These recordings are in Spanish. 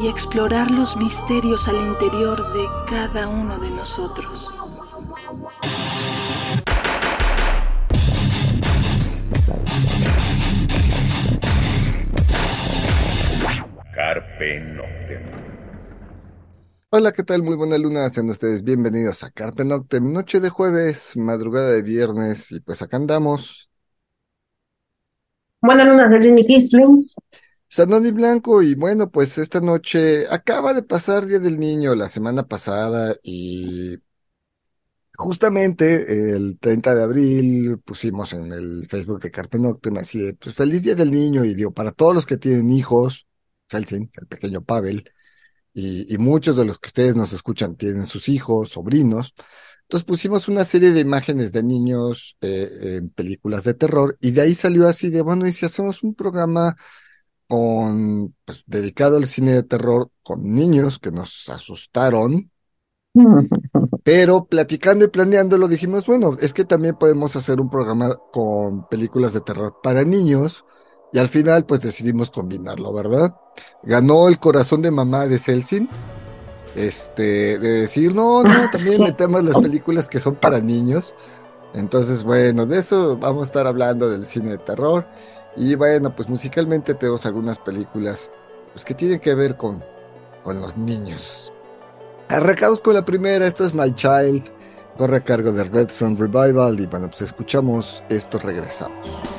y explorar los misterios al interior de cada uno de nosotros. Carpe Noctem. Hola, ¿qué tal? Muy buena luna, sean ustedes bienvenidos a Carpe Noctem, noche de jueves, madrugada de viernes, y pues acá andamos. Buenas lunas, el Jimmy Kistling. Sanoni Blanco, y bueno, pues esta noche acaba de pasar Día del Niño la semana pasada y justamente el 30 de abril pusimos en el Facebook de Carpe Noctem así de, pues feliz Día del Niño y digo, para todos los que tienen hijos, el pequeño Pavel, y, y muchos de los que ustedes nos escuchan tienen sus hijos, sobrinos, entonces pusimos una serie de imágenes de niños eh, en películas de terror y de ahí salió así de, bueno, y si hacemos un programa con, pues, dedicado al cine de terror con niños que nos asustaron, pero platicando y planeándolo dijimos, bueno, es que también podemos hacer un programa con películas de terror para niños y al final pues decidimos combinarlo, ¿verdad? Ganó el corazón de mamá de Celsin, este, de decir, no, no, Ah, también sí. metemos las películas que son para niños. Entonces, bueno, de eso vamos a estar hablando del cine de terror. Y bueno, pues musicalmente tenemos algunas películas pues, que tienen que ver con, con los niños. Arrancamos con la primera, esto es My Child, corre a cargo de Red Sun Revival y bueno, pues escuchamos esto, regresamos.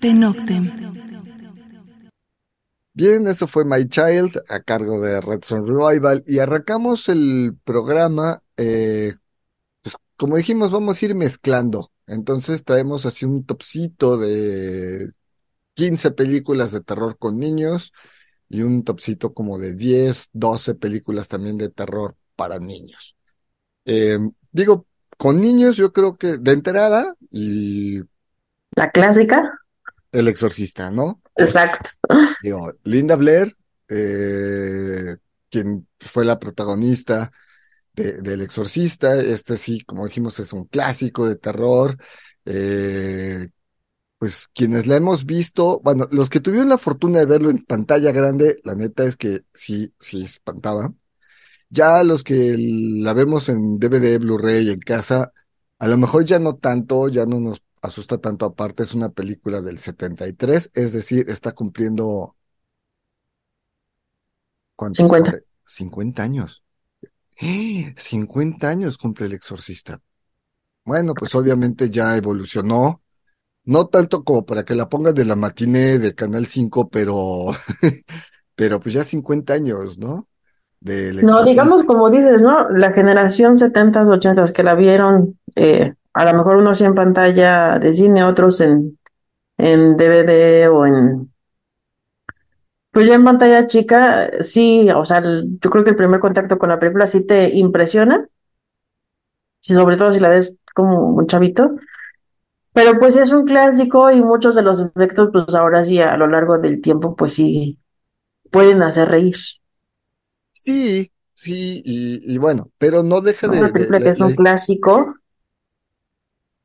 Carpe Noctem. Bien, eso fue My Child a cargo de Red Son Revival y arrancamos el programa, eh, pues, como dijimos, vamos a ir mezclando. Entonces traemos así un topcito de 15 películas de terror con niños y un topcito como de 10, 12 películas también de terror para niños. Eh, digo, con niños yo creo que de entrada y La clásica, El Exorcista, ¿no? exacto. Digo, Linda Blair, eh, quien fue la protagonista de, del Exorcista, este sí, como dijimos, es un clásico de terror. eh, pues quienes la hemos visto, bueno, los que tuvieron la fortuna de verlo en pantalla grande, la neta es que sí, sí espantaba. Ya los que la vemos en DVD, Blu-ray en casa, a lo mejor ya no tanto, ya no nos asusta tanto aparte, es una película del 73, es decir, está cumpliendo ¿cuántos 50. cumple? 50 años. ¡Eh! 50 años cumple el exorcista. Bueno, pues obviamente ya evolucionó, no tanto como para que la pongan de la matiné de Canal 5, pero, pero pues ya 50 años, ¿no? No, digamos como dices, ¿no? La generación 70s, 80s que la vieron, eh, a lo mejor unos sí en pantalla de cine, otros en, en DVD o en... Pues ya en pantalla chica, sí, o sea, el- yo creo que el primer contacto con la película sí te impresiona, sí, sobre todo si la ves como un chavito, pero pues es un clásico y muchos de los efectos, pues ahora sí, a lo largo del tiempo, pues sí, pueden hacer reír. Sí, sí, y, y bueno, pero no deja de, Una de- película que es un clásico.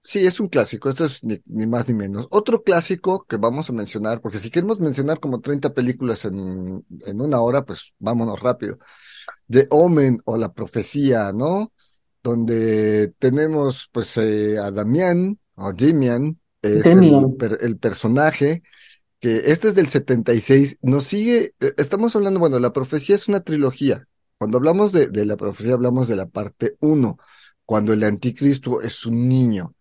Sí, es un clásico, esto es ni, ni más ni menos. Otro clásico que vamos a mencionar, porque si queremos mencionar como 30 películas en, en una hora, pues vámonos rápido. The Omen o La Profecía, ¿no? Donde tenemos pues eh, a Damián o Damian, es el personaje que este es del 76, nos sigue, eh, estamos hablando, bueno, La Profecía es una trilogía. Cuando hablamos de, de La Profecía hablamos de la parte 1, cuando el anticristo es un niño.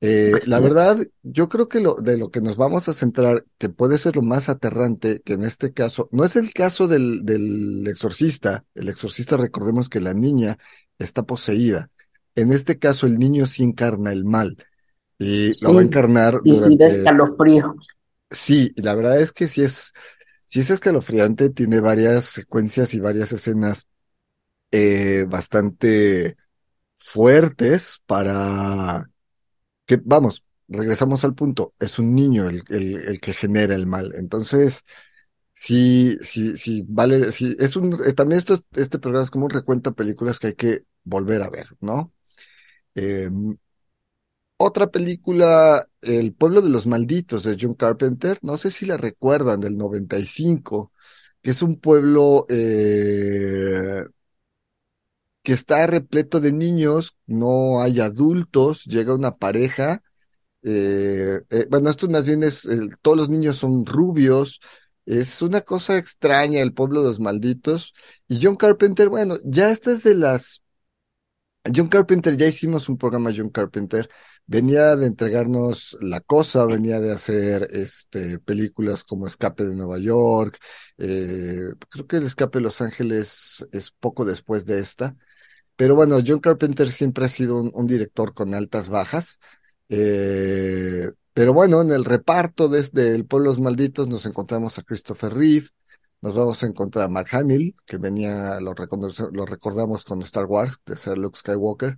Eh, Así la verdad, yo creo que lo, de lo que nos vamos a centrar, que puede ser lo más aterrante, que en este caso, no es el caso del, del exorcista. El exorcista, recordemos que la niña está poseída. En este caso, el niño sí encarna el mal y lo va a Sí, encarnar y sí, da durante, escalofrío. sí, la verdad es que sí es, sí es escalofriante, tiene varias secuencias y varias escenas eh, bastante fuertes para que, vamos, regresamos al punto, es un niño el, el, que genera el mal. Entonces, sí, sí, sí, vale, sí, es un, eh, también esto, es- este programa es como un recuento de películas que hay que volver a ver, ¿no? Eh, otra película, El pueblo de los malditos de John Carpenter, no sé si la recuerdan, del 95, que es un pueblo eh, que está repleto de niños, no hay adultos, llega una pareja, eh, eh, bueno, esto más bien es, todos los niños son rubios, Es una cosa extraña el pueblo de los malditos. Y John Carpenter, bueno, ya esta es de las... John Carpenter, ya hicimos un programa John Carpenter, venía de entregarnos La Cosa, venía de hacer este, películas como Escape de Nueva York, eh, creo que El Escape de Los Ángeles es poco después de esta, pero bueno, John Carpenter siempre ha sido un, director con altas bajas, eh, pero bueno, en el reparto desde El Pueblo los Malditos nos encontramos a Christopher Reeve, nos vamos a encontrar a Mark Hamill, que venía, lo, lo recordamos con Star Wars, de ser Luke Skywalker.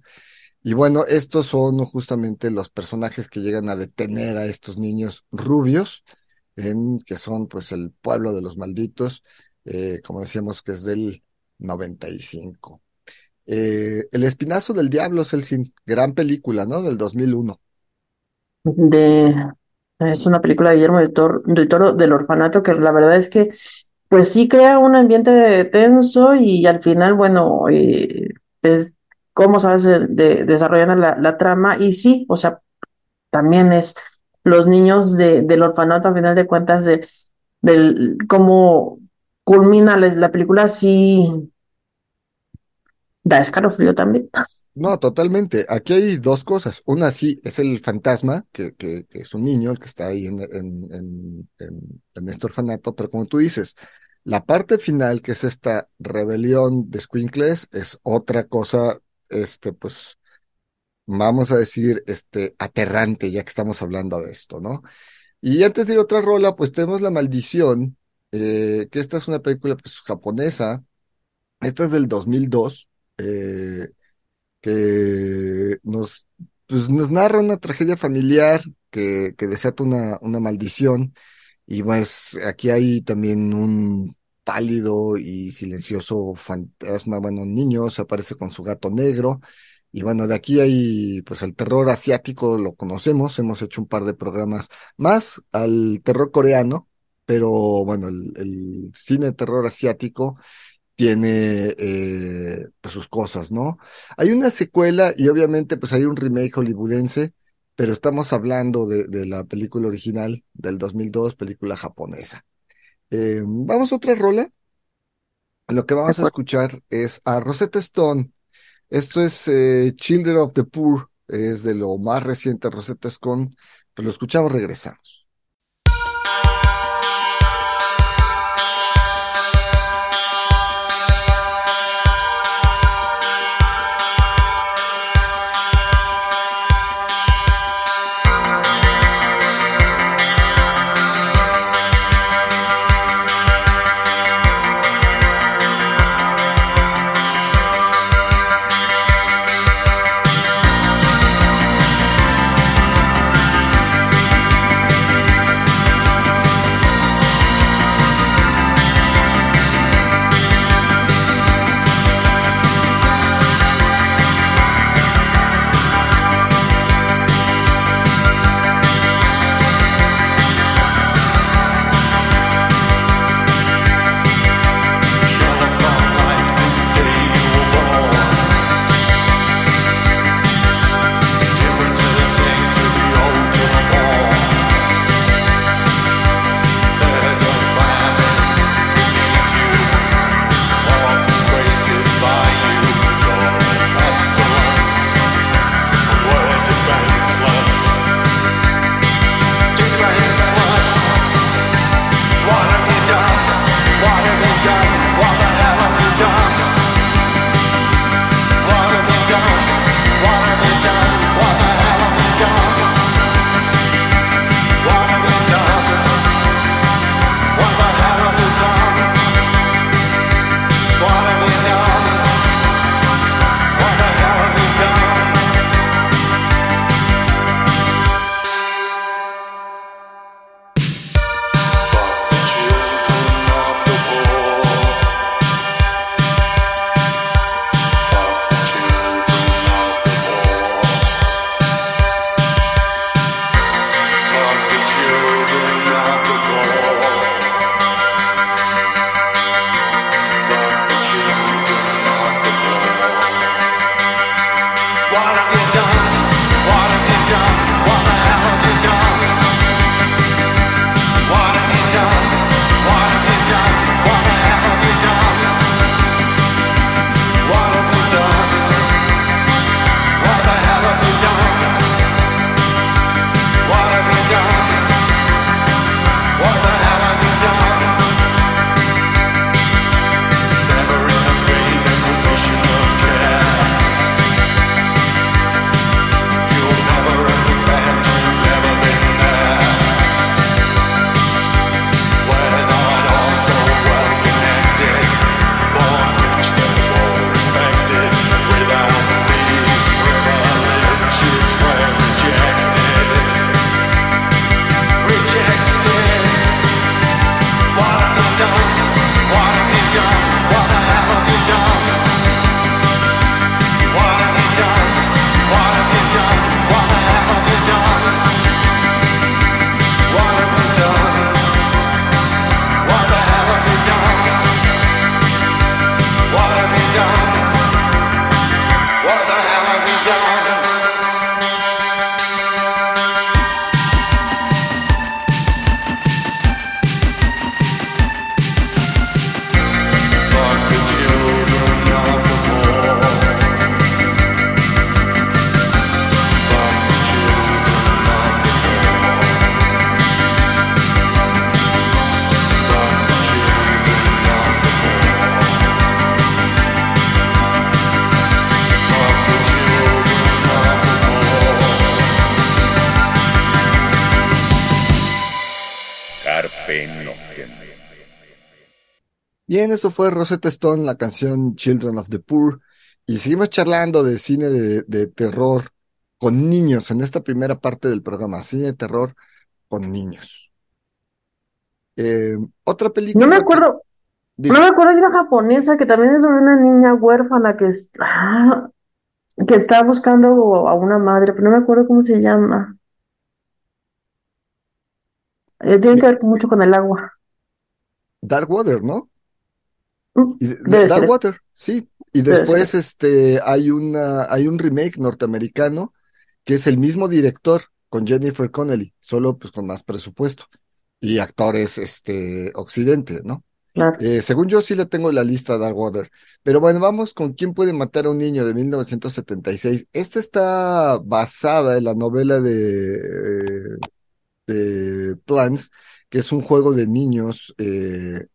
Y bueno, estos son justamente los personajes que llegan a detener a estos niños rubios, en, que son pues el pueblo de los malditos, eh, como decíamos que es del 95. Eh, el Espinazo del Diablo, Celsin, gran película, ¿no? Del 2001. De, es una película de Guillermo del Toro, del orfanato que la verdad es que pues sí crea un ambiente tenso y al final, bueno, eh, es cómo sabes de, de- desarrollando la, trama y sí, o sea, también es los niños de, del orfanato a final de cuentas de cómo culmina la película sí da escalofrío también. No, totalmente. Aquí hay dos cosas. Una sí, es el fantasma, que, que, es un niño, el que está ahí en, en, en, en, en este orfanato, pero como tú dices, la parte final, que es esta rebelión de Squinkles, es otra cosa, este, pues, vamos a decir, este, aterrante, ya que estamos hablando de esto, ¿no? Y antes de ir a otra rola, pues tenemos La Maldición, eh, que esta es una película, pues, japonesa. Esta es del 2002. Eh, que nos, pues, nos narra una tragedia familiar que, que desata una, una maldición. Y pues aquí hay también un pálido y silencioso fantasma, bueno, un niño se aparece con su gato negro. Y bueno, de aquí hay pues el terror asiático, lo conocemos, hemos hecho un par de programas más al terror coreano, pero bueno, el, el cine terror asiático tiene eh, pues sus cosas, ¿no? Hay una secuela y obviamente pues hay un remake hollywoodense, pero estamos hablando de, de la película original del 2002, película japonesa. Eh, vamos a otra rola. Lo que vamos a escuchar es a Rosetta Stone. Esto es eh, Children of the Poor, es de lo más reciente Rosetta Stone, pero lo escuchamos, regresamos. Bien, eso fue Rosetta Stone, la canción Children of the Poor. Y seguimos charlando de cine de, de terror con niños en esta primera parte del programa, cine de terror con niños. Eh, otra película. No me acuerdo, no me acuerdo de una japonesa que también es sobre una niña huérfana que, es- ah, que está buscando a una madre, pero no me acuerdo cómo se llama. Eh, tiene que ver mucho con el agua. Dark Water, ¿no? De- Dark. Water, sí. Y después este, hay, una, hay un remake norteamericano que es el mismo director con Jennifer Connelly, solo pues con más presupuesto y actores este, occidente, ¿no? Claro. Eh, según yo sí le tengo la lista Dark Water. Pero bueno, vamos con ¿Quién puede matar a un niño? de 1976. Esta está basada en la novela de, eh, de Plants, que es un juego de niños. eh,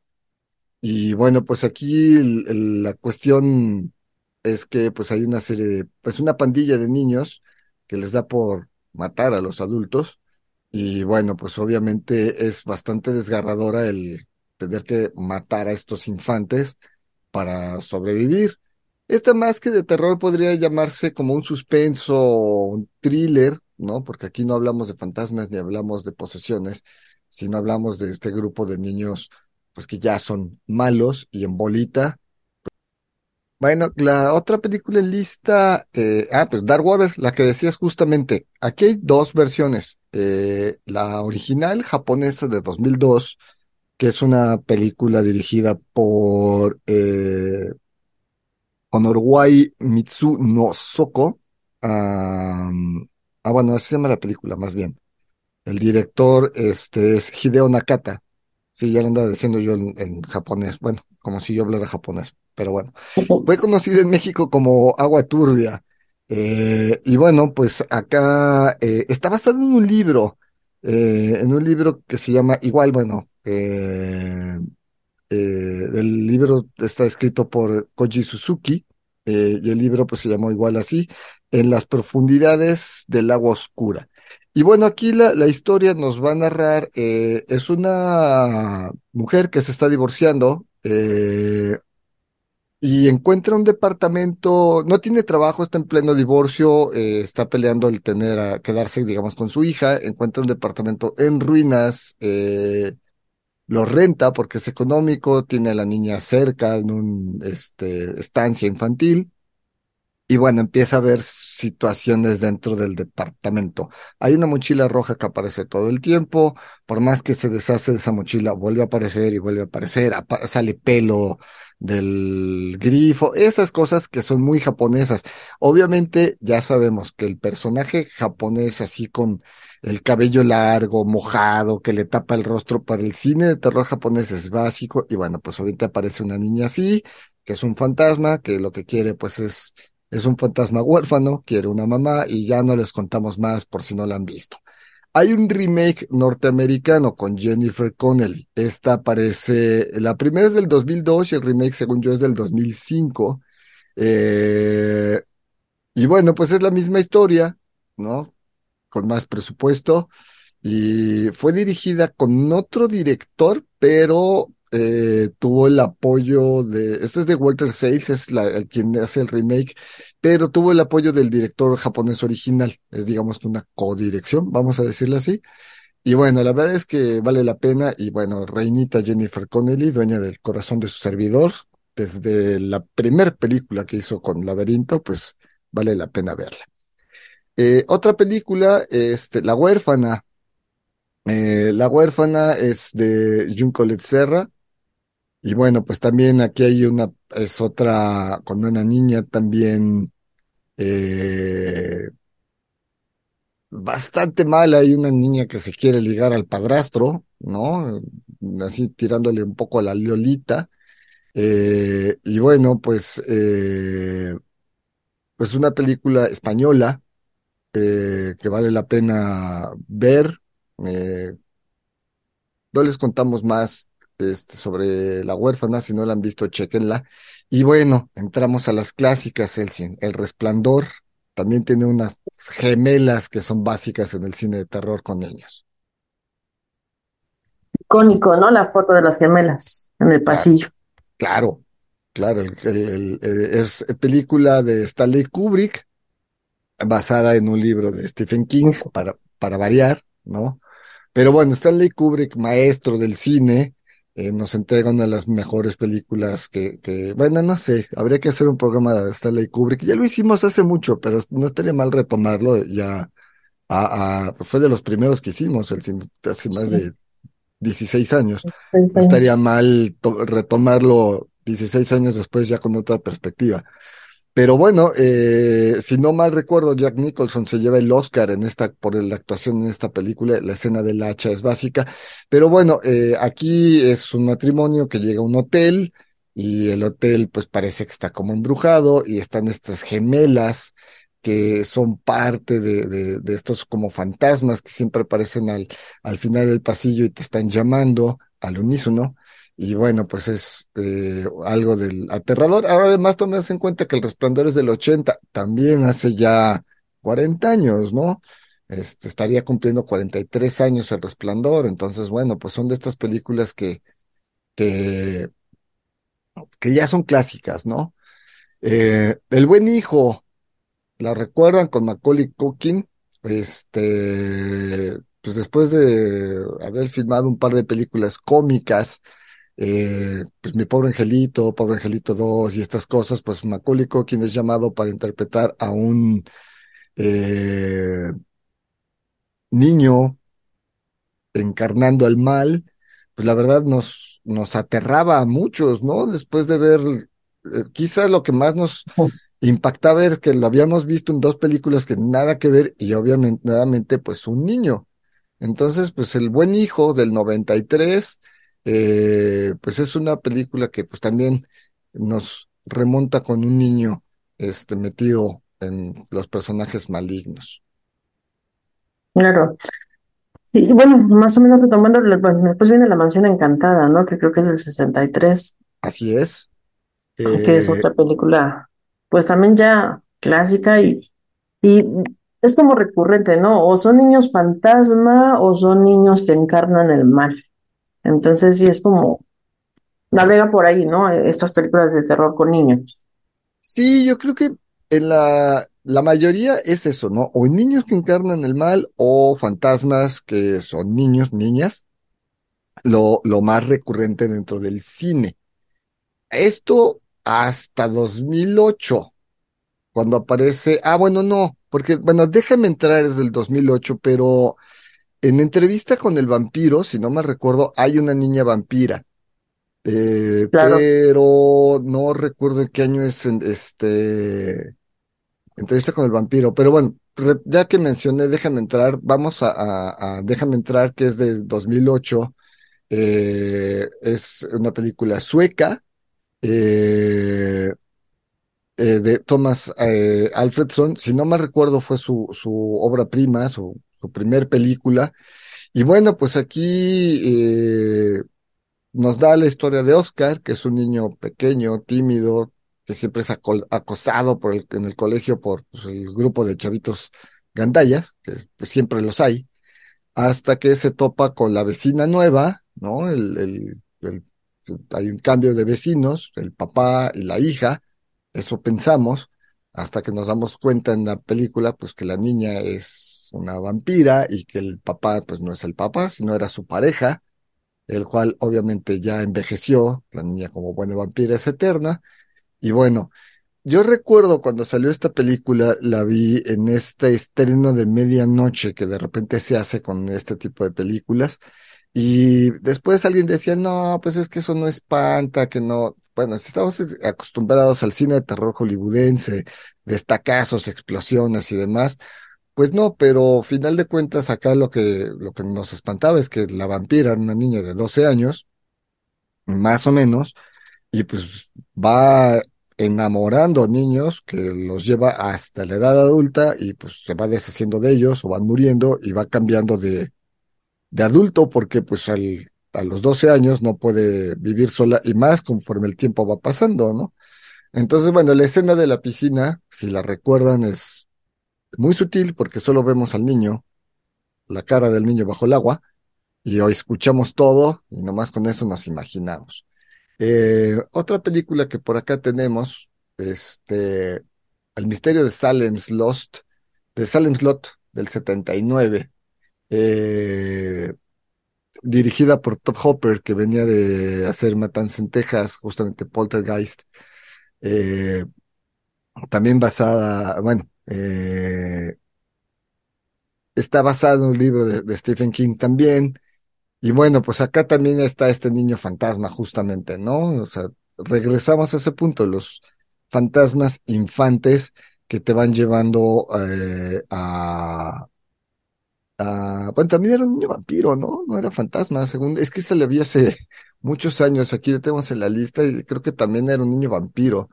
y bueno, pues aquí la cuestión es que pues hay una serie de, pues una pandilla de niños que les da por matar a los adultos. Y bueno, pues obviamente es bastante desgarradora el tener que matar a estos infantes para sobrevivir. Esta más que de terror podría llamarse como un suspenso, un thriller, ¿no? Porque aquí no hablamos de fantasmas ni hablamos de posesiones, sino hablamos de este grupo de niños, pues que ya son malos y en bolita. Bueno, la otra película lista, eh, ah, pues Dark Water, la que decías justamente. Aquí hay dos versiones. Eh, la original japonesa de 2002, que es una película dirigida por eh, Honoruai Mitsu no Soko. Ah, bueno, así se llama la película, más bien. El director este, es Hideo Nakata. Sí, ya lo andaba diciendo yo en, en japonés. Bueno, como si yo hablara japonés, pero bueno. Fue conocida en México como Agua Turbia. Eh, y bueno, pues acá eh, está basado en un libro, eh, en un libro que se llama igual, bueno, el libro está escrito por Koji Suzuki y el libro pues se llamó igual así, En las profundidades del agua oscura. Y bueno, aquí la, la historia nos va a narrar, eh, es una mujer que se está divorciando eh, y encuentra un departamento, no tiene trabajo, está en pleno divorcio, eh, está peleando el tener a quedarse, digamos, con su hija, encuentra un departamento en ruinas, eh, lo renta porque es económico, tiene a la niña cerca en un este, estancia infantil. Y bueno, empieza a ver situaciones dentro del departamento. Hay una mochila roja que aparece todo el tiempo. Por más que se deshace de esa mochila, vuelve a aparecer y vuelve a aparecer. apa- sale pelo del grifo. Esas cosas que son muy japonesas. Obviamente, ya sabemos que el personaje japonés, así con el cabello largo, mojado, que le tapa el rostro para el cine de terror japonés es básico. Y bueno, pues ahorita aparece una niña así, que es un fantasma, que lo que quiere pues es, es un fantasma huérfano, quiere una mamá y ya no les contamos más por si no la han visto. Hay un remake norteamericano con Jennifer Connelly. Esta aparece, la primera es del 2002 y el remake según yo es del 2005. Eh, y bueno, pues es la misma historia, ¿no? Con más presupuesto y fue dirigida con otro director, pero eh, tuvo el apoyo de, este es de Walter Sales, es quien hace el remake, pero tuvo el apoyo del director japonés original, es digamos una codirección, vamos a decirlo así. Y bueno, la verdad es que vale la pena y bueno, Reinita Jennifer Connelly, dueña del corazón de su servidor, desde la primer película que hizo con Laberinto, pues vale la pena verla. Eh, otra película, este, La huérfana, eh, La huérfana es de Junko Serra. Y bueno, pues también aquí hay una, es otra, con una niña también eh, bastante mala. Hay una niña que se quiere ligar al padrastro, ¿no? Así tirándole un poco a la Lolita. Eh, y bueno, pues, eh, pues una película española eh, que vale la pena ver. No les contamos más este, sobre la huérfana, si no la han visto, chequenla. Y bueno, entramos a las clásicas, el, el Resplandor también tiene unas gemelas que son básicas en el cine de terror con niños. icónico, ¿no? La foto de las gemelas en el Claro, pasillo. claro, claro, el- el- el- es película de Stanley Kubrick, basada en un libro de Stephen King, para, para variar, ¿no? Pero bueno, Stanley Kubrick, maestro del cine, eh, nos entrega una de las mejores películas que, que, bueno, no sé, habría que hacer un programa de Stanley Kubrick. Ya lo hicimos hace mucho, pero no estaría mal retomarlo ya. A, a- fue de los primeros que hicimos, el, hace más Sí, de 16 años. No estaría mal to- retomarlo 16 años después ya con otra perspectiva. Pero bueno, eh, si no mal recuerdo, Jack Nicholson se lleva el Oscar en esta, por la actuación en esta película. La escena del hacha es básica. Pero bueno, eh, aquí es un matrimonio que llega a un hotel y el hotel pues parece que está como embrujado y están estas gemelas que son parte de, de, de estos como fantasmas que siempre aparecen al, al final del pasillo y te están llamando al unísono. Y bueno, pues es eh, algo del aterrador. Ahora además tomas en cuenta que El Resplandor es del 80, también hace ya 40 años, ¿no? Este, estaría cumpliendo 43 años El Resplandor. Entonces, bueno, pues son de estas películas que, que, que ya son clásicas, ¿no? Eh, El Buen Hijo, ¿la recuerdan con Macaulay Culkin? Este, pues después de haber filmado un par de películas cómicas, eh, pues Mi Pobre Angelito, Pobre Angelito 2 y estas cosas, pues Macaulay Culkin es llamado para interpretar a un eh, niño encarnando al mal, pues la verdad nos, nos aterraba a muchos, ¿no? Después de ver, eh, quizás lo que más nos impactaba es que lo habíamos visto en dos películas que nada que ver y obviamente, nuevamente, pues un niño. Entonces, pues El Buen Hijo del 93, eh, pues es una película que pues también nos remonta con un niño este, metido en los personajes malignos. Claro. Y bueno, más o menos retomando, bueno, después viene La Mansión Encantada, ¿no? Que creo que es del 63, Así es. que es Eh, otra película, pues también ya clásica y, y es como recurrente, ¿no? O son niños fantasma o son niños que encarnan el mal. Entonces sí es como, navega por ahí, ¿no? Estas películas de terror con niños. Sí, yo creo que en la, la mayoría es eso, ¿no? O niños que encarnan el mal o fantasmas que son niños, niñas, lo, lo más recurrente dentro del cine. Esto hasta 2008, cuando aparece, ah, bueno, no, porque, bueno, déjame entrar desde el 2008, pero en entrevista con el vampiro, si no me recuerdo, hay una niña vampira. Eh, Claro. pero no recuerdo en qué año es en- este Entrevista con el vampiro, pero bueno, ya que mencioné Déjame entrar, vamos a, a- a Déjame entrar, que es de 2008, eh, es una película sueca eh, eh, de Thomas Alfredson, si no me recuerdo fue su, su obra prima, su, primer película, y bueno, pues aquí eh, nos da la historia de Oscar, que es un niño pequeño, tímido, que siempre es aco- acosado por el, en el colegio por pues, el grupo de chavitos gandallas, que pues, siempre los hay, hasta que se topa con la vecina nueva, ¿no? El- hay un cambio de vecinos, el papá y la hija, eso pensamos, hasta que nos damos cuenta en la película, pues que la niña es una vampira y que el papá, pues no es el papá, sino era su pareja el cual obviamente ya envejeció, la niña como buena vampira es eterna, y bueno, yo recuerdo cuando salió esta película, la vi en este estreno de medianoche que de repente se hace con este tipo de películas, y después alguien decía, no, pues es que eso no espanta, que no, bueno, si estamos acostumbrados al cine de terror hollywoodense, destacazos, explosiones y demás, pues no, pero final de cuentas acá lo que, lo que nos espantaba es que la vampira era una niña de 12 años, más o menos, y pues va enamorando niños que los lleva hasta la edad adulta y pues se va deshaciendo de ellos o van muriendo y va cambiando de, de adulto porque pues al, a los 12 años no puede vivir sola y más conforme el tiempo va pasando, ¿no? Entonces, bueno, la escena de la piscina, si la recuerdan, es muy sutil porque solo vemos al niño, la cara del niño bajo el agua, y hoy escuchamos todo y nomás con eso nos imaginamos. Eh, otra película que por acá tenemos, este, El misterio de Salem's Lost, de Salem's Lot del 79, eh, dirigida por Top Hopper, que venía de hacer Matanza en Texas, justamente Poltergeist, eh, también basada, bueno, eh, está basado en un libro de, de Stephen King también, y bueno, pues acá también está este niño fantasma, justamente, ¿no? O sea, regresamos a ese punto, los fantasmas infantes que te van llevando eh, a, a... Bueno, también era un niño vampiro, ¿no? No era fantasma, según... Es que se le vi hace muchos años, aquí lo tenemos en la lista y creo que también era un niño vampiro.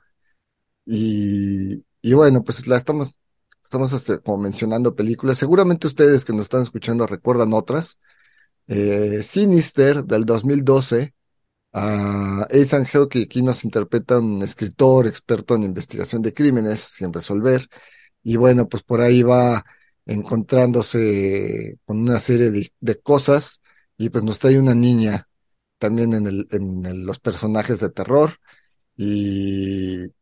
Y, y bueno, pues la estamos, estamos este, como mencionando películas. Seguramente ustedes que nos están escuchando recuerdan otras eh, Sinister del 2012. a Ethan Hawke aquí nos interpreta un escritor experto en investigación de crímenes sin resolver. Y bueno, pues por ahí va encontrándose con una serie de, cosas y pues nos trae una niña también en, el, en los personajes de terror. Y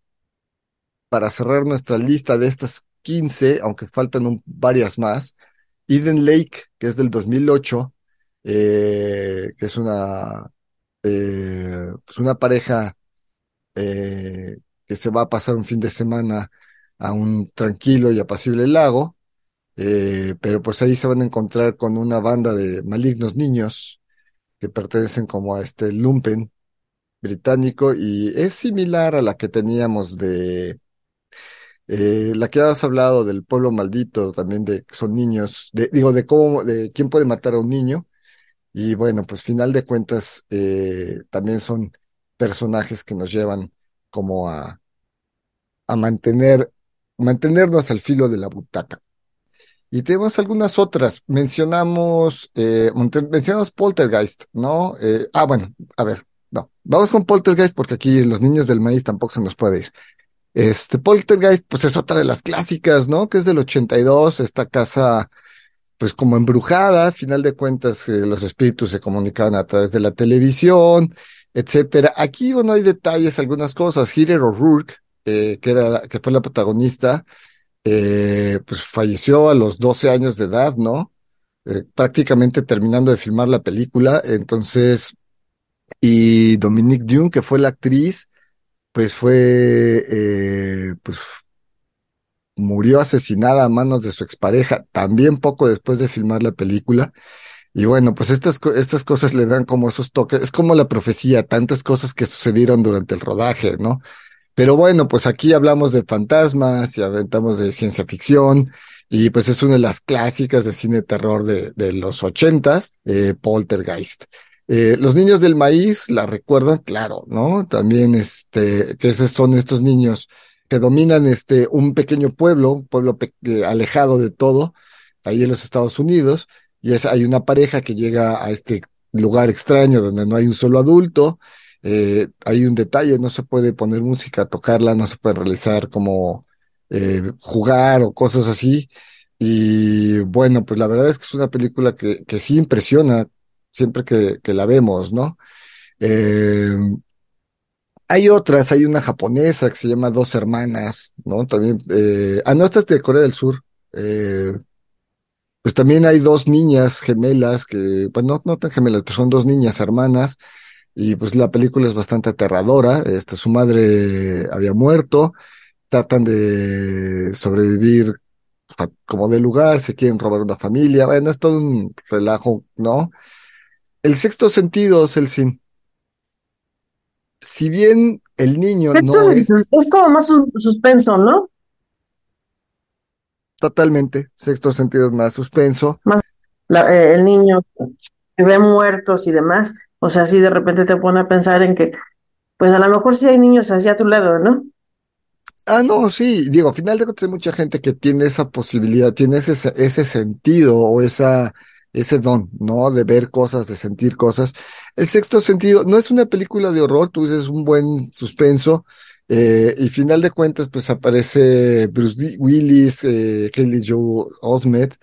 para cerrar nuestra lista de estas 15, aunque faltan varias más, Eden Lake, que es del 2008, eh, que es una, eh, pues una pareja eh, que se va a pasar un fin de semana a un tranquilo y apacible lago, eh, pero pues ahí se van a encontrar con una banda de malignos niños que pertenecen como a este lumpen británico y es similar a la que teníamos de eh, la que has hablado del pueblo maldito, también de son niños, de, digo, de cómo, de quién puede matar a un niño. Y bueno, pues final de cuentas, eh, también son personajes que nos llevan como a, a mantener, mantenernos al filo de la butaca. Y tenemos algunas otras. Mencionamos, eh, mencionamos Poltergeist, ¿no? Eh, ah, bueno, a ver, no. Vamos con Poltergeist porque aquí los niños del maíz tampoco se nos puede ir. Este Poltergeist, pues es otra de las clásicas, ¿no? Que es del 82, esta casa pues como embrujada, a final de cuentas eh, los espíritus se comunicaban a través de la televisión, etcétera. Aquí, bueno, hay detalles, algunas cosas. Heather O'Rourke, eh, que era, que fue la protagonista, eh, pues falleció a los 12 años de edad, ¿no? Eh, prácticamente terminando de filmar la película, entonces, y Dominique Dune, que fue la actriz, pues fue, eh, pues murió asesinada a manos de su expareja, también poco después de filmar la película. Y bueno, pues estas, estas cosas le dan como esos toques, es como la profecía, tantas cosas que sucedieron durante el rodaje, ¿no? Pero bueno, pues aquí hablamos de fantasmas y aventamos de ciencia ficción, y pues es una de las clásicas de cine terror de, los ochentas, eh, Poltergeist. Eh, los niños del maíz la recuerdan, claro, ¿no? También este, que esos son estos niños que dominan este, un pequeño pueblo, un pueblo eh, alejado de todo, ahí en los Estados Unidos, y es, hay una pareja que llega a este lugar extraño donde no hay un solo adulto, eh, hay un detalle, no se puede poner música, tocarla, no se puede realizar como eh, jugar o cosas así. Y bueno, pues la verdad es que es una película que, que sí impresiona siempre que, la vemos, ¿no? Eh, hay otras, hay una japonesa que se llama Dos Hermanas, ¿no? También, eh, ah, no, esta es de Corea del Sur. Eh, pues también hay dos niñas gemelas que, pues no, no tan gemelas, pero son dos niñas hermanas. Y pues la película es bastante aterradora. Este, su madre había muerto. Tratan de sobrevivir como de lugar, se quieren robar una familia. Bueno, es todo un relajo, ¿no? El sexto sentido, Celsin si bien el niño no es... Es como más suspenso, ¿no? Totalmente, sexto sentido es más suspenso. Más la, eh, el niño que ve muertos y demás, o sea, si de repente te pone a pensar en que, pues a lo mejor sí hay niños hacia tu lado, ¿no? Ah, no, sí, digo, al final de cuentas hay mucha gente que tiene esa posibilidad, tiene ese, ese sentido o esa ese don, ¿no? De ver cosas, de sentir cosas. El sexto sentido no es una película de horror, tú dices un buen suspenso, eh, y final de cuentas, pues aparece Bruce Willis, eh, Haley Joe Osment,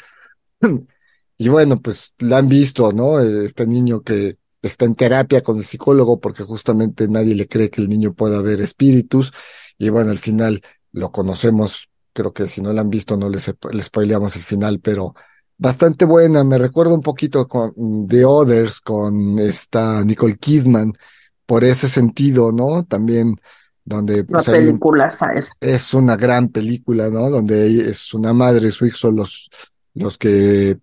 Y bueno, pues la han visto, ¿no? Este niño que está en terapia con el psicólogo porque justamente nadie le cree que el niño pueda ver espíritus. Y bueno, al final lo conocemos, creo que si no la han visto no les, les spoileamos el final, pero bastante buena. Me recuerda un poquito con The Others, con esta Nicole Kidman, por ese sentido, ¿no? También donde pues, hay película esa es. una gran película, ¿no? Donde es una madre su hijo son los, los que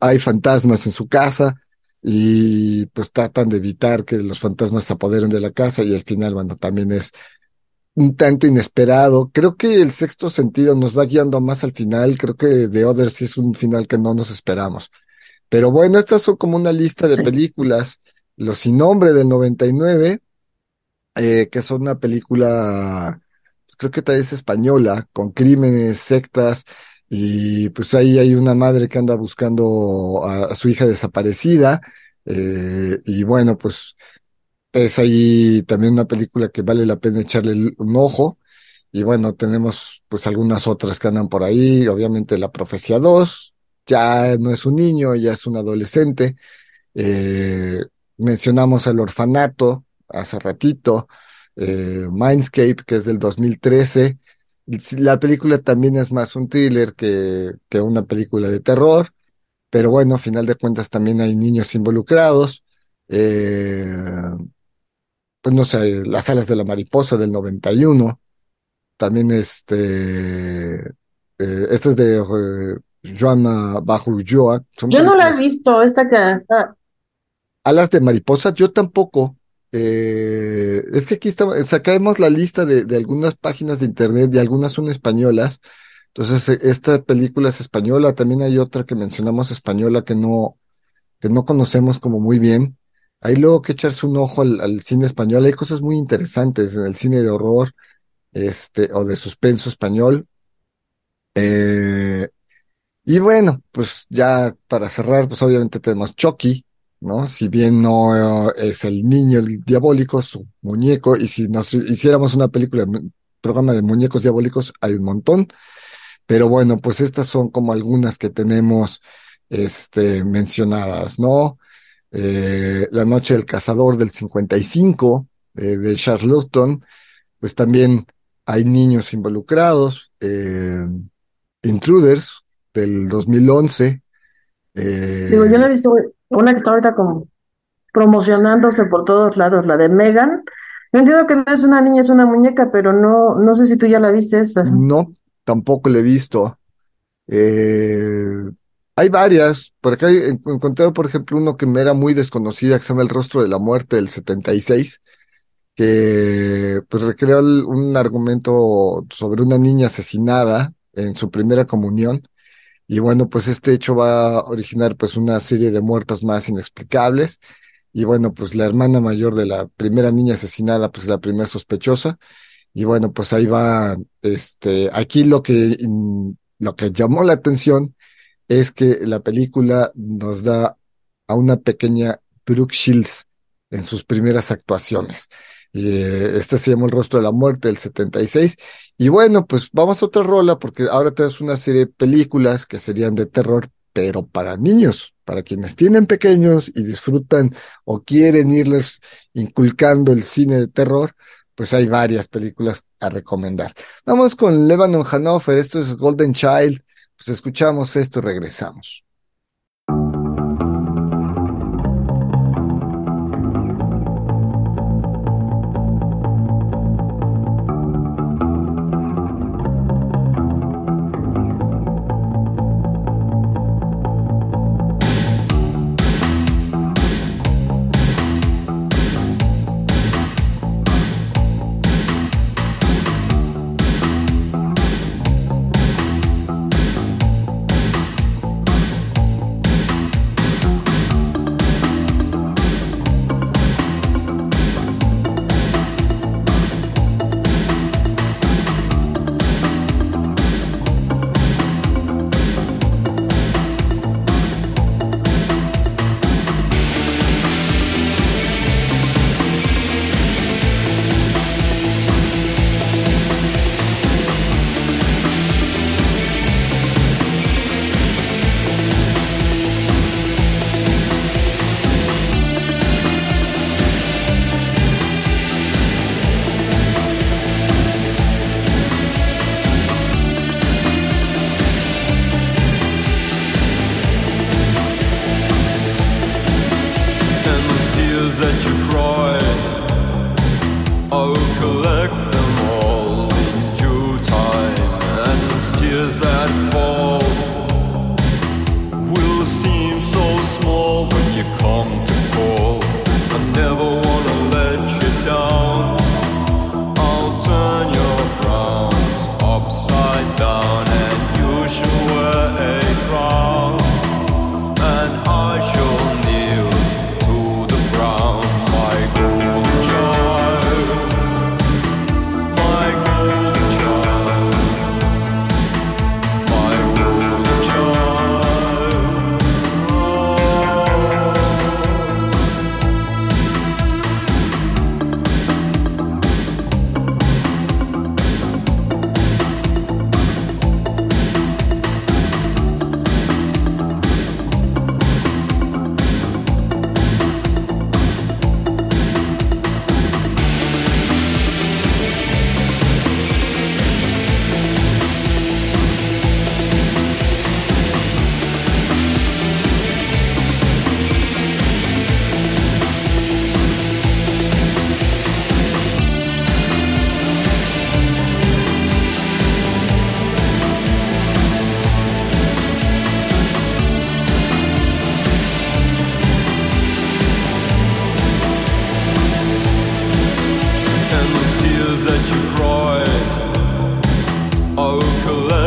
hay fantasmas en su casa y pues tratan de evitar que los fantasmas se apoderen de la casa y al final, bueno, también es un tanto inesperado. Creo que el sexto sentido nos va guiando más al final. Creo que The Others sí es un final que no nos esperamos. Pero bueno, estas son como una lista de Sí. películas. Los Sin Nombre del 99, eh, que son una película, creo que tal vez española, con crímenes, sectas, y pues ahí hay una madre que anda buscando a, su hija desaparecida. eh, y bueno, pues es ahí también una película que vale la pena echarle un ojo. Y bueno, tenemos pues algunas otras que andan por ahí. Obviamente La Profecía 2, ya no es un niño, ya es un adolescente. Eh, mencionamos El Orfanato hace ratito. Eh, Mindscape, que es del 2013. La película también es más un thriller que, que una película de terror. Pero bueno, a final de cuentas también hay niños involucrados. Eh, pues no sé, Las alas de la mariposa del 91, también este, eh, este es de eh, Joana Bajo Ulloa, son Yo no la he visto, esta que está. Alas de mariposa, yo tampoco. Eh, es que aquí estamos, sacamos la lista de, algunas páginas de internet y algunas son españolas. Entonces, eh, esta película es española, también hay otra que mencionamos española que no, que no conocemos como muy bien. Hay luego que echarse un ojo al, al cine español. Hay cosas muy interesantes en el cine de horror, este, o de suspenso español. Eh, y bueno, pues ya para cerrar, pues obviamente tenemos Chucky, ¿no? Si bien no eh, es el niño diabólico, su muñeco, y si nos hiciéramos una película, programa de muñecos diabólicos, hay un montón. Pero bueno, pues estas son como algunas que tenemos, este, mencionadas, ¿no? eh, La Noche del Cazador del 55 eh, de Charlottetown, pues también hay niños involucrados, Intruders del 2011, eh, Digo, yo he visto una que está ahorita como promocionándose por todos lados, la de Megan. Yo entiendo que no es una niña, es una muñeca, pero no, no sé si tú ya la viste esa. no, tampoco le he visto. Eh, hay varias, por acá en- encontré por ejemplo uno que me era muy desconocida, que se llama El Rostro de la Muerte del 76, que pues recrea un argumento sobre una niña asesinada en su primera comunión. Y bueno, pues este hecho va a originar pues una serie de muertes más inexplicables. Y bueno, pues la hermana mayor de la primera niña asesinada, pues es la primera sospechosa. Y bueno, pues ahí va, este, aquí lo que, lo que llamó la atención es que la película nos da a una pequeña Brooke Shields en sus primeras actuaciones. Y eh, este se llama El Rostro de la Muerte del 76. Y bueno, pues vamos a otra rola porque ahora tenemos una serie de películas que serían de terror, pero para niños, para quienes tienen pequeños y disfrutan o quieren irles inculcando el cine de terror, pues hay varias películas a recomendar. Vamos con Lebanon Hanover, esto es Golden Child, pues escuchamos esto y regresamos.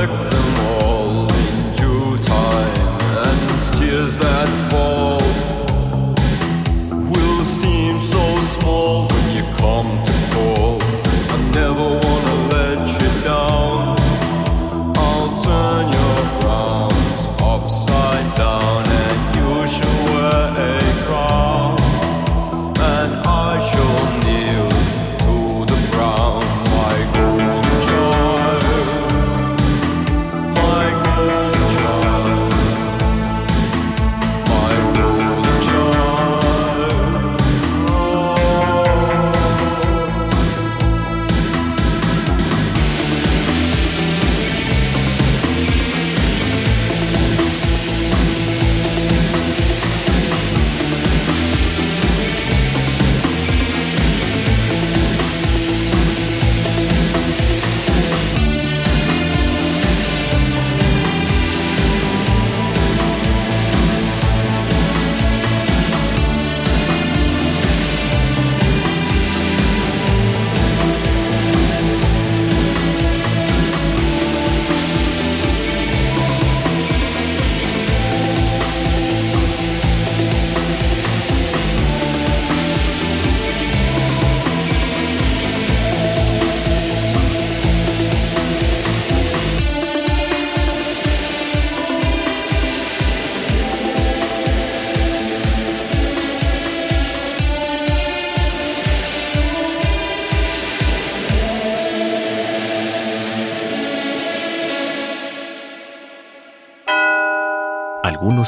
Look.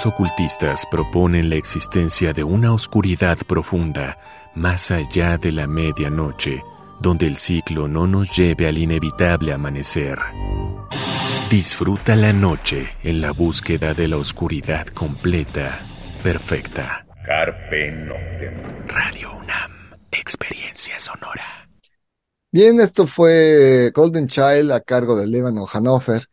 Ocultistas proponen la existencia de una oscuridad profunda más allá de la medianoche, donde el ciclo no nos lleve al inevitable amanecer. Disfruta la noche en la búsqueda de la oscuridad completa, perfecta. Carpe Noctem. Radio UNAM, experiencia sonora. Bien, esto fue Golden Child a cargo de Lebanon Hanover.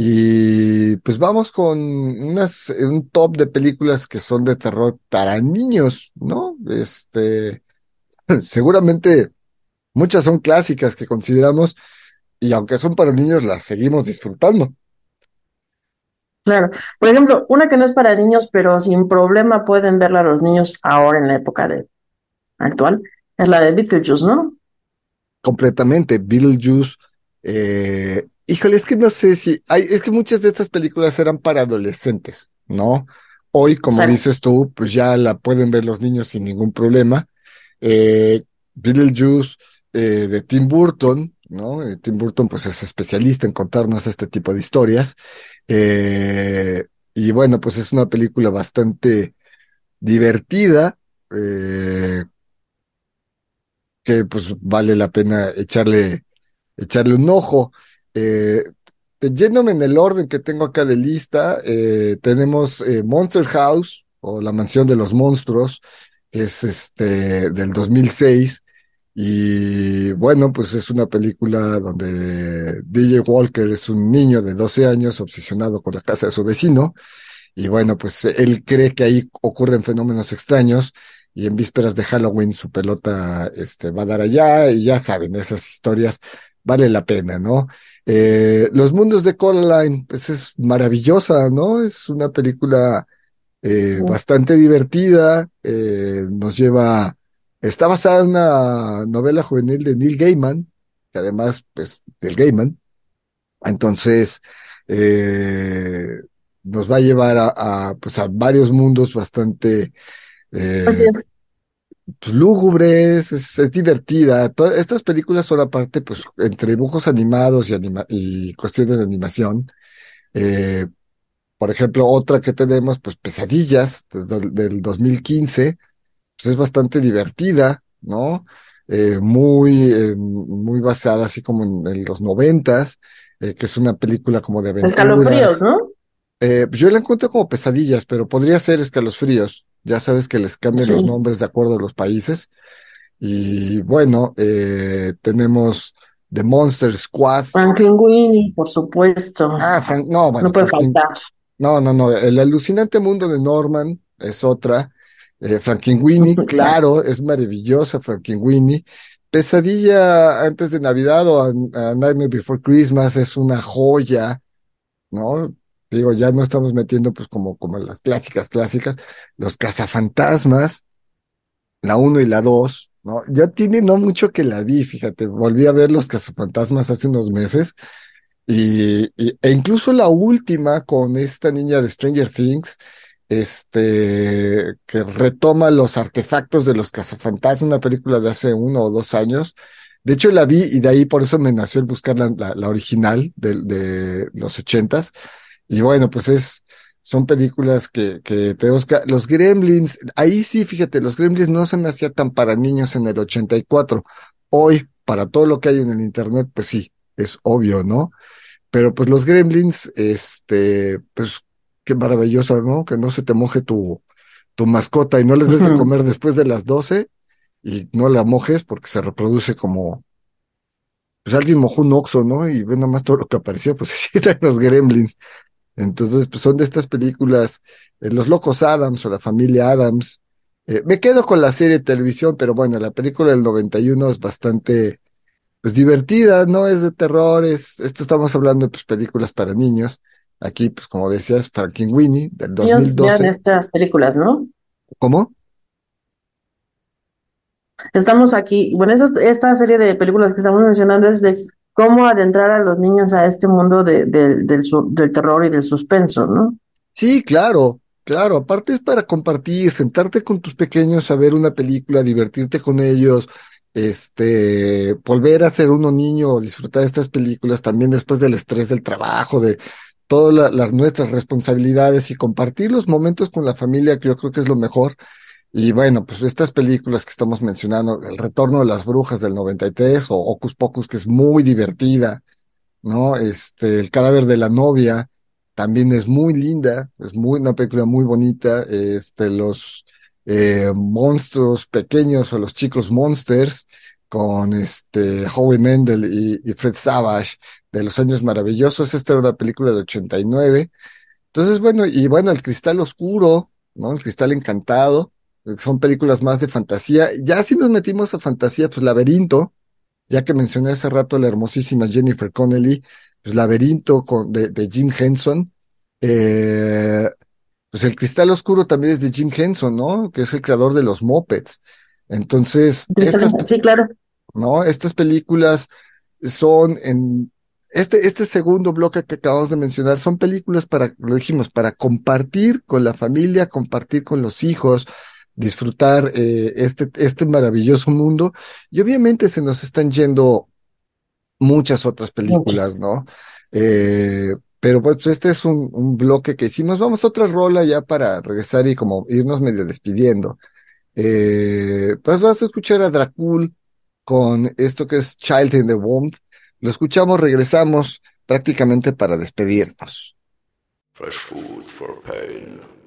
Y pues vamos con unas, un top de películas que son de terror para niños, ¿no? Este, seguramente muchas son clásicas que consideramos y aunque son para niños las seguimos disfrutando. Claro. Por ejemplo, una que no es para niños, pero sin problema pueden verla los niños ahora en la época de actual, es la de Beetlejuice, ¿no? Completamente. Beetlejuice, eh, híjole, es que no sé si hay, es que muchas de estas películas eran para adolescentes, ¿no? Hoy, como dices tú, pues ya la pueden ver los niños sin ningún problema. Eh, Beetlejuice eh, de Tim Burton, ¿no? Eh, Tim Burton pues es especialista en contarnos este tipo de historias. Eh, y bueno, pues es una película bastante divertida, que pues vale la pena echarle, echarle un ojo. Eh, yéndome en el orden que tengo acá de lista, eh, tenemos eh, Monster House o La Mansión de los Monstruos, que es este del 2006 Y bueno, pues es una película donde DJ Walker es un niño de 12 años obsesionado con la casa de su vecino. Y bueno, pues él cree que ahí ocurren fenómenos extraños y en vísperas de Halloween su pelota este, va a dar allá y ya saben, esas historias vale la pena, ¿no? Eh, Los mundos de Coraline, pues es maravillosa, ¿no? Es una película eh, bastante divertida, eh, nos lleva, está basada en una novela juvenil de Neil Gaiman, que además, pues, del Gaiman. Entonces, nos va a llevar a, a, pues, a varios mundos bastante eh, Así es. Pues, lúgubres, es, es divertida. Estas películas son aparte, pues, entre dibujos animados y, anima- y cuestiones de animación. Eh, por ejemplo, otra que tenemos, pues Pesadillas, desde el del 2015, pues es bastante divertida, ¿no? Eh, muy, eh, muy basada así como en, en los noventas, eh, que es una película como de Escalofríos, aventuras. ¿no? Eh, pues yo la encuentro como Pesadillas, pero podría ser Escalofríos. Ya sabes que les cambian los nombres de acuerdo a los países. Y bueno, eh, tenemos The Monster Squad. Frankenweenie, por supuesto. Ah, Frank, no, bueno, No puede faltar. no, no, no, el alucinante mundo de Norman es otra. Eh, Frankenweenie, claro, es maravillosa Frankenweenie. Pesadilla antes de Navidad o a, a Nightmare Before Christmas es una joya, ¿no? Digo, ya no estamos metiendo pues como, como las clásicas, clásicas. Los cazafantasmas, la uno y la dos, ¿no? Yo tiene no mucho que la vi, fíjate, volví a ver los cazafantasmas hace unos meses. Y, e incluso la última con esta niña de Stranger Things, este, que retoma los artefactos de los cazafantasmas, una película de hace uno o dos años. De hecho, la vi y de ahí por eso me nació el buscar la, la, la original de los ochentas. Y bueno, pues es, son películas que, que tenemos que, los Gremlins, ahí sí, fíjate, los Gremlins no se me hacía tan para niños en el 84. Hoy, para todo lo que hay en el internet, pues sí, es obvio, ¿no? Pero pues los gremlins, este, pues qué maravilloso, ¿no? Que no se te moje tu, tu mascota y no les des de comer después de las 12 y no la mojes porque se reproduce como, pues alguien mojó un oxo, ¿no? Y ve nada más todo lo que apareció, pues así están los gremlins. Entonces, pues son de estas películas, eh, Los Locos Adams o la familia Adams. Eh, me quedo con la serie de televisión, pero bueno, la película del 91 es bastante pues divertida, no es de terror, es, esto estamos hablando de pues, películas para niños. Aquí, pues como decías, Frankenweenie del Niños vean 2012. estas películas, ¿no? ¿Cómo? Estamos aquí, bueno, esta, esta serie de películas que estamos mencionando es de cómo adentrar a los niños a este mundo de, de- del, del terror y del suspenso, ¿no? Sí, claro, claro. Aparte es para compartir, sentarte con tus pequeños a ver una película, divertirte con ellos, este, volver a ser uno niño, disfrutar estas películas también después del estrés del trabajo, de todas la- las nuestras responsabilidades y compartir los momentos con la familia, que yo creo que es lo mejor. Y bueno, pues estas películas que estamos mencionando, El Retorno de las Brujas del 93 o Hocus Pocus, que es muy divertida, ¿no? Este, El Cadáver de la Novia también es muy linda, es muy, una película muy bonita. Este, los eh, monstruos pequeños o los chicos monsters con este Howie Mendel y, y Fred Savage de los años maravillosos. Esta era una película de 89. Entonces, bueno, y bueno, El Cristal Oscuro, ¿no? El Cristal Encantado, son películas más de fantasía. Ya si nos metimos a fantasía, pues Laberinto, ya que mencioné hace rato a la hermosísima Jennifer Connelly, pues Laberinto con, de, de Jim Henson. Eh, pues El Cristal Oscuro también es de Jim Henson, ¿no? Que es el creador de los Muppets. Entonces, estas, Sí, claro. ¿no? Estas películas son en este, este segundo bloque que acabamos de mencionar, son películas para, lo dijimos, para compartir con la familia, compartir con los hijos, disfrutar eh, este, este maravilloso mundo. Y obviamente se nos están yendo muchas otras películas, Muchas. ¿no? Eh, pero pues este es un, un bloque que hicimos. Vamos a otra rola ya para regresar y como irnos medio despidiendo. Eh, pues vas a escuchar a Dracul con esto que es Child in the Womb. Lo escuchamos, regresamos prácticamente para despedirnos. Fresh food for pain.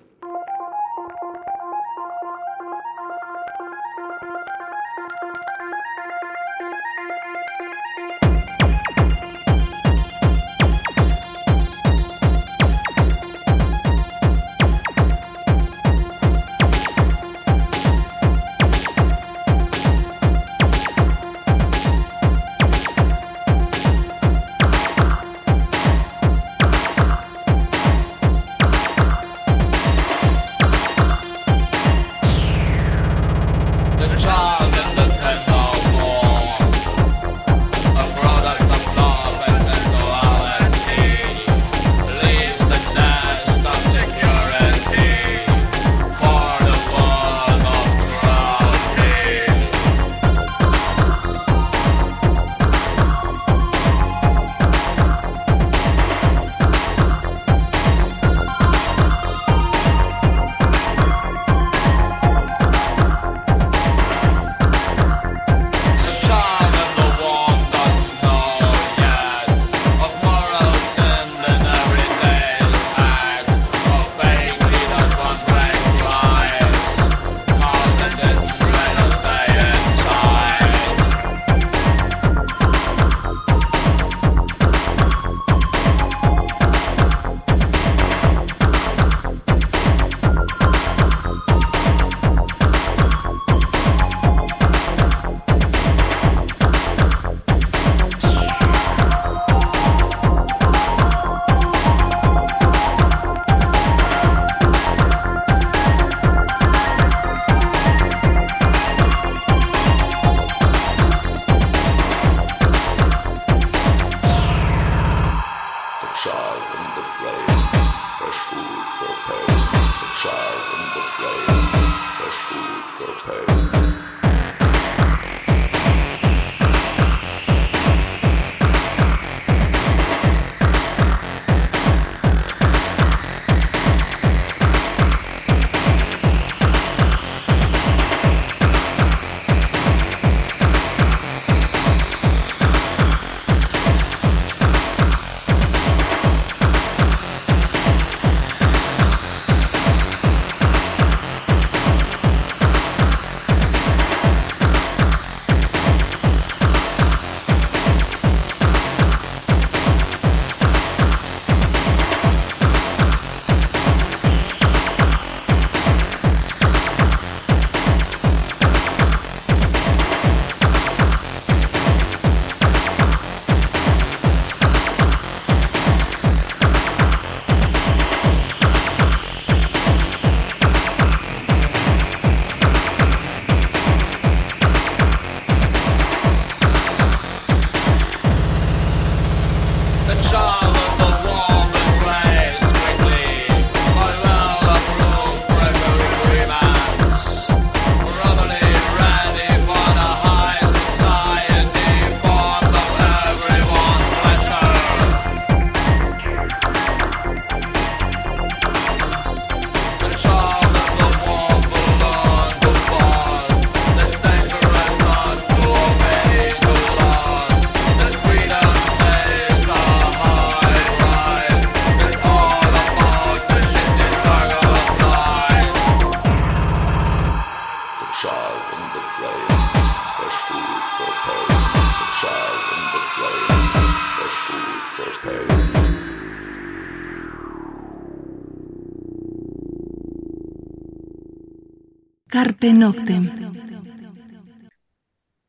Carpe Noctem.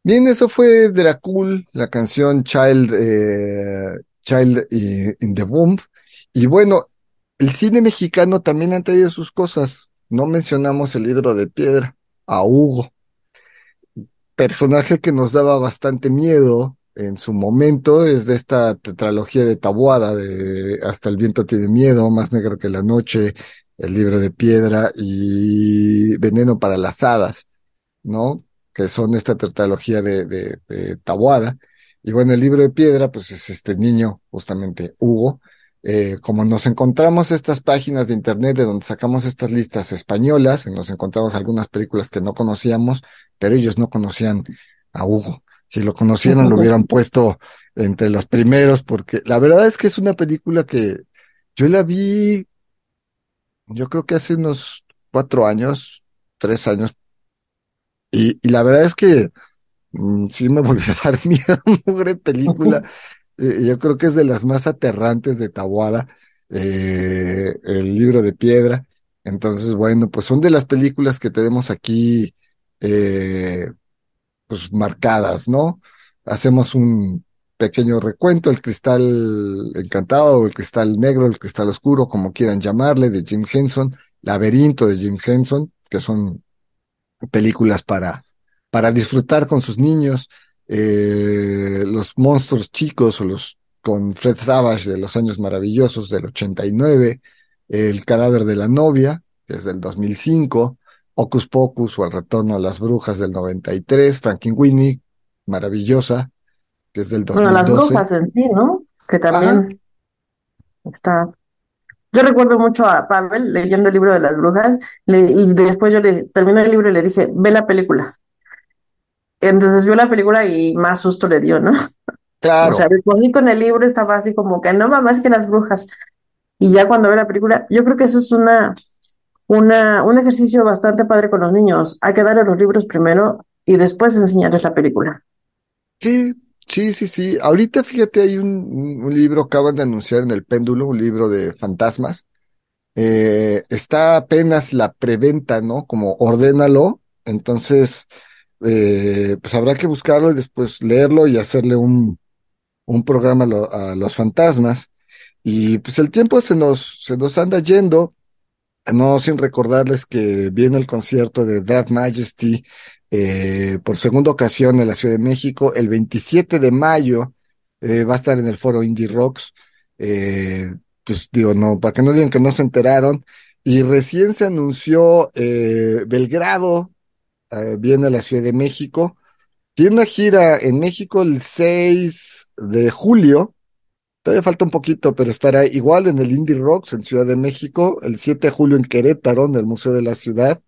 Bien, eso fue Dracul, la canción Child, eh, Child in the Womb. Y bueno, el cine mexicano también ha traído sus cosas. No mencionamos el libro de piedra, a Hugo, personaje que nos daba bastante miedo en su momento, es de esta tetralogía de Tabuada, de Hasta el viento tiene miedo, Más negro que la noche, El libro de piedra y Veneno para las hadas, ¿no? Que son esta tetralogía de, de, de Tabuada. Y bueno, el libro de piedra, pues es este niño, justamente Hugo, eh, como nos encontramos estas páginas de internet de donde sacamos estas listas españolas, nos encontramos algunas películas que no conocíamos, pero ellos no conocían a Hugo. Si lo conocieran, lo hubieran puesto entre los primeros, porque la verdad es que es una película que yo la vi, yo creo que hace unos cuatro años, tres años, y, y la verdad es que mm, sí me volvió a dar miedo, mugre película. Eh, yo creo que es de las más aterrantes de Tabuada, eh, el libro de piedra. Entonces, bueno, pues son de las películas que tenemos aquí, eh, pues marcadas, ¿no? Hacemos un pequeño recuento, el cristal encantado, el cristal negro, el cristal oscuro, como quieran llamarle, de Jim Henson, Laberinto de Jim Henson, que son películas para, para disfrutar con sus niños. Eh, los monstruos chicos o los con Fred Savage de los años maravillosos del 89, El cadáver de la novia, que es del 2005, Ocus Pocus o El retorno a las brujas del 93, Winnie maravillosa, que es del 2012. Bueno, las brujas en sí, ¿no? Que también está... Yo recuerdo mucho a Pavel leyendo el libro de las brujas y después yo le terminé el libro y le dije, ve la película. Entonces vio la película y más susto le dio, ¿no? Claro. O sea, recogí con el libro, estaba así como que no mamás que las brujas. Y ya cuando ve la película, yo creo que eso es una, una, un ejercicio bastante padre con los niños. Hay que darle los libros primero y después enseñarles la película. Sí, sí, sí, sí. Ahorita fíjate, hay un, un libro, acaban de anunciar en el péndulo, un libro de fantasmas. Eh, está apenas la preventa, ¿no? Como ordénalo. Entonces, eh, pues habrá que buscarlo y después leerlo y hacerle un, un programa lo- a los fantasmas. Y pues el tiempo se nos, se nos anda yendo, no sin recordarles que viene el concierto de Drag Majesty eh, por segunda ocasión en la Ciudad de México, el 27 de mayo, eh, va a estar en el foro Indie Rocks. Eh, pues digo, no, para que no digan que no se enteraron. Y recién se anunció eh, Belgrado, eh, viene a la Ciudad de México. Tiene una gira en México el 6 de julio. Todavía falta un poquito, pero estará igual en el Indie Rocks en Ciudad de México. El 7 de julio en Querétaro, en el Museo de la Ciudad.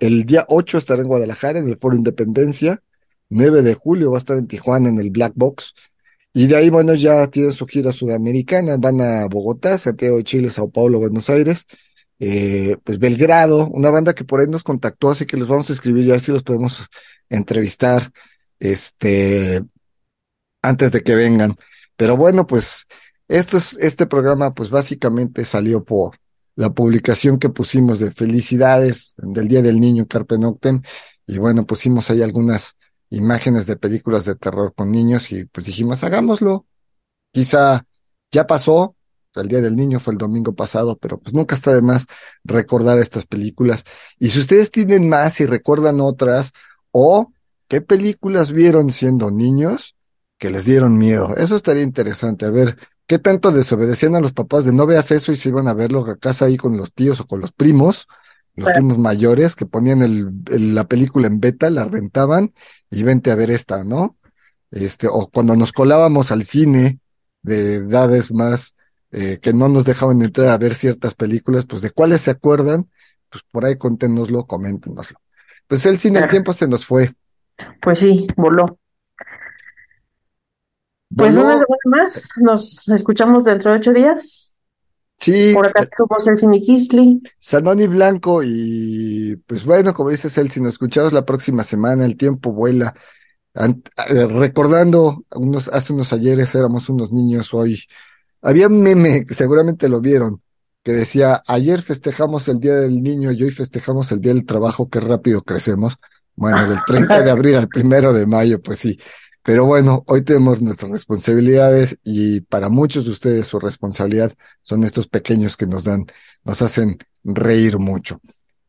El día 8 estará en Guadalajara, en el Foro Independencia. 9 de julio va a estar en Tijuana, en el Black Box. Y de ahí, bueno, ya tiene su gira sudamericana. Van a Bogotá, Santiago de Chile, Sao Paulo, Buenos Aires. Eh, pues Belgrado, una banda que por ahí nos contactó, así que los vamos a escribir ya si los podemos entrevistar, este, antes de que vengan. Pero bueno, pues esto es, este programa, pues básicamente salió por la publicación que pusimos de felicidades del Día del Niño Carpe Noctem. Y bueno, pusimos ahí algunas imágenes de películas de terror con niños y pues dijimos, hagámoslo. Quizá ya pasó, el Día del Niño fue el domingo pasado, pero pues nunca está de más recordar estas películas. Y si ustedes tienen más y recuerdan otras, o qué películas vieron siendo niños que les dieron miedo, eso estaría interesante. A ver, ¿qué tanto desobedecían a los papás de no veas eso y se iban a verlo a casa ahí con los tíos o con los primos? Los Claro. primos mayores que ponían el, el- la película en beta, la rentaban y vente a ver esta, ¿no? Este, o cuando nos colábamos al cine de edades más eh, que no nos dejaban entrar a ver ciertas películas, pues de cuáles se acuerdan, pues por ahí conténnoslo, coméntenoslo. Pues el cine, el tiempo se nos fue. Pues sí, voló. Pues una semana más, nos escuchamos dentro de ocho días. sí, Por acá estuvo Celsin y Kisly. Sanoni Blanco y pues bueno, como dice Celsi, nos escuchamos la próxima semana, el tiempo vuela. Eh, recordando unos, hace unos ayeres éramos unos niños, hoy había un meme, que seguramente lo vieron, que decía, ayer festejamos el Día del Niño y hoy festejamos el Día del Trabajo, qué rápido crecemos. Bueno, del 30 de abril al primero de mayo, pues sí. Pero bueno, hoy tenemos nuestras responsabilidades y para muchos de ustedes su responsabilidad son estos pequeños que nos dan, nos hacen reír mucho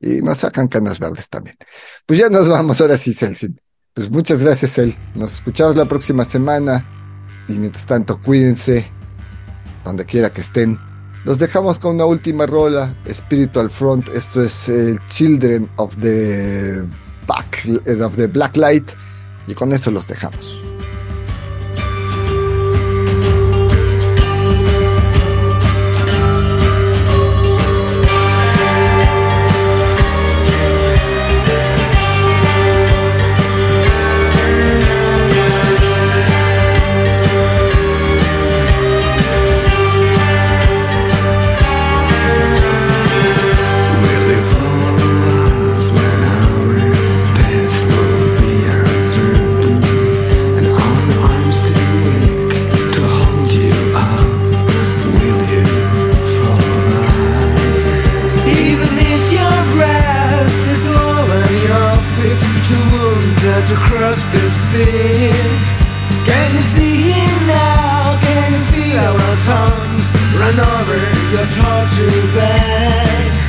y nos sacan canas verdes también. Pues ya nos vamos, ahora sí, Celsin. Pues muchas gracias, El. Nos escuchamos la próxima semana y mientras tanto, cuídense donde quiera que estén. Los dejamos con una última rola, Spiritual Front. Esto es el Children of the, Back, of the Black Light. Y con eso los dejamos. Wounded to cross this things. Can you see it now? Can you feel our tongues run over your torture bed?